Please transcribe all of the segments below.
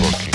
Okay.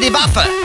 voll Waffe.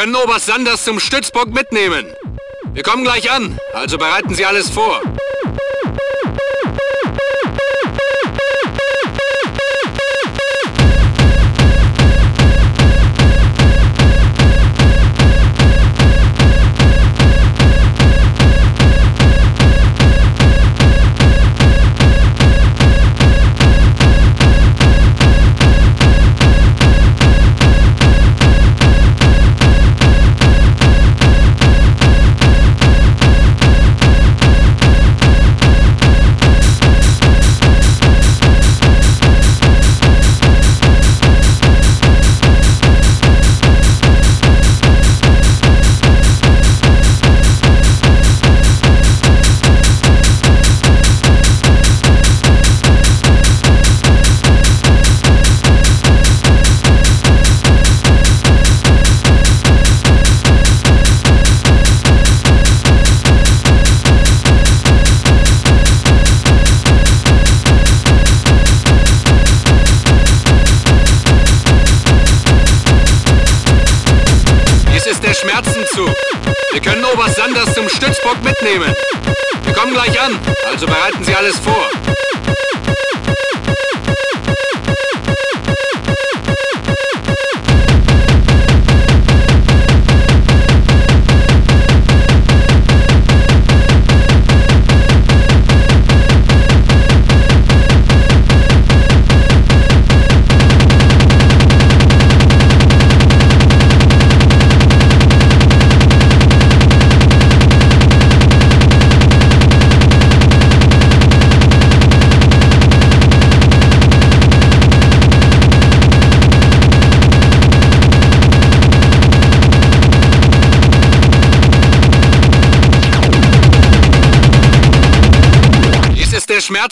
Können Oberst Sanders zum Stützpunkt mitnehmen. Wir kommen gleich an, also bereiten Sie alles vor.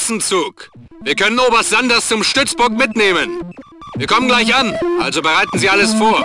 Schmerzenzug. Wir können Oberst Sanders zum Stützpunkt mitnehmen. Wir kommen gleich an, also bereiten Sie alles vor.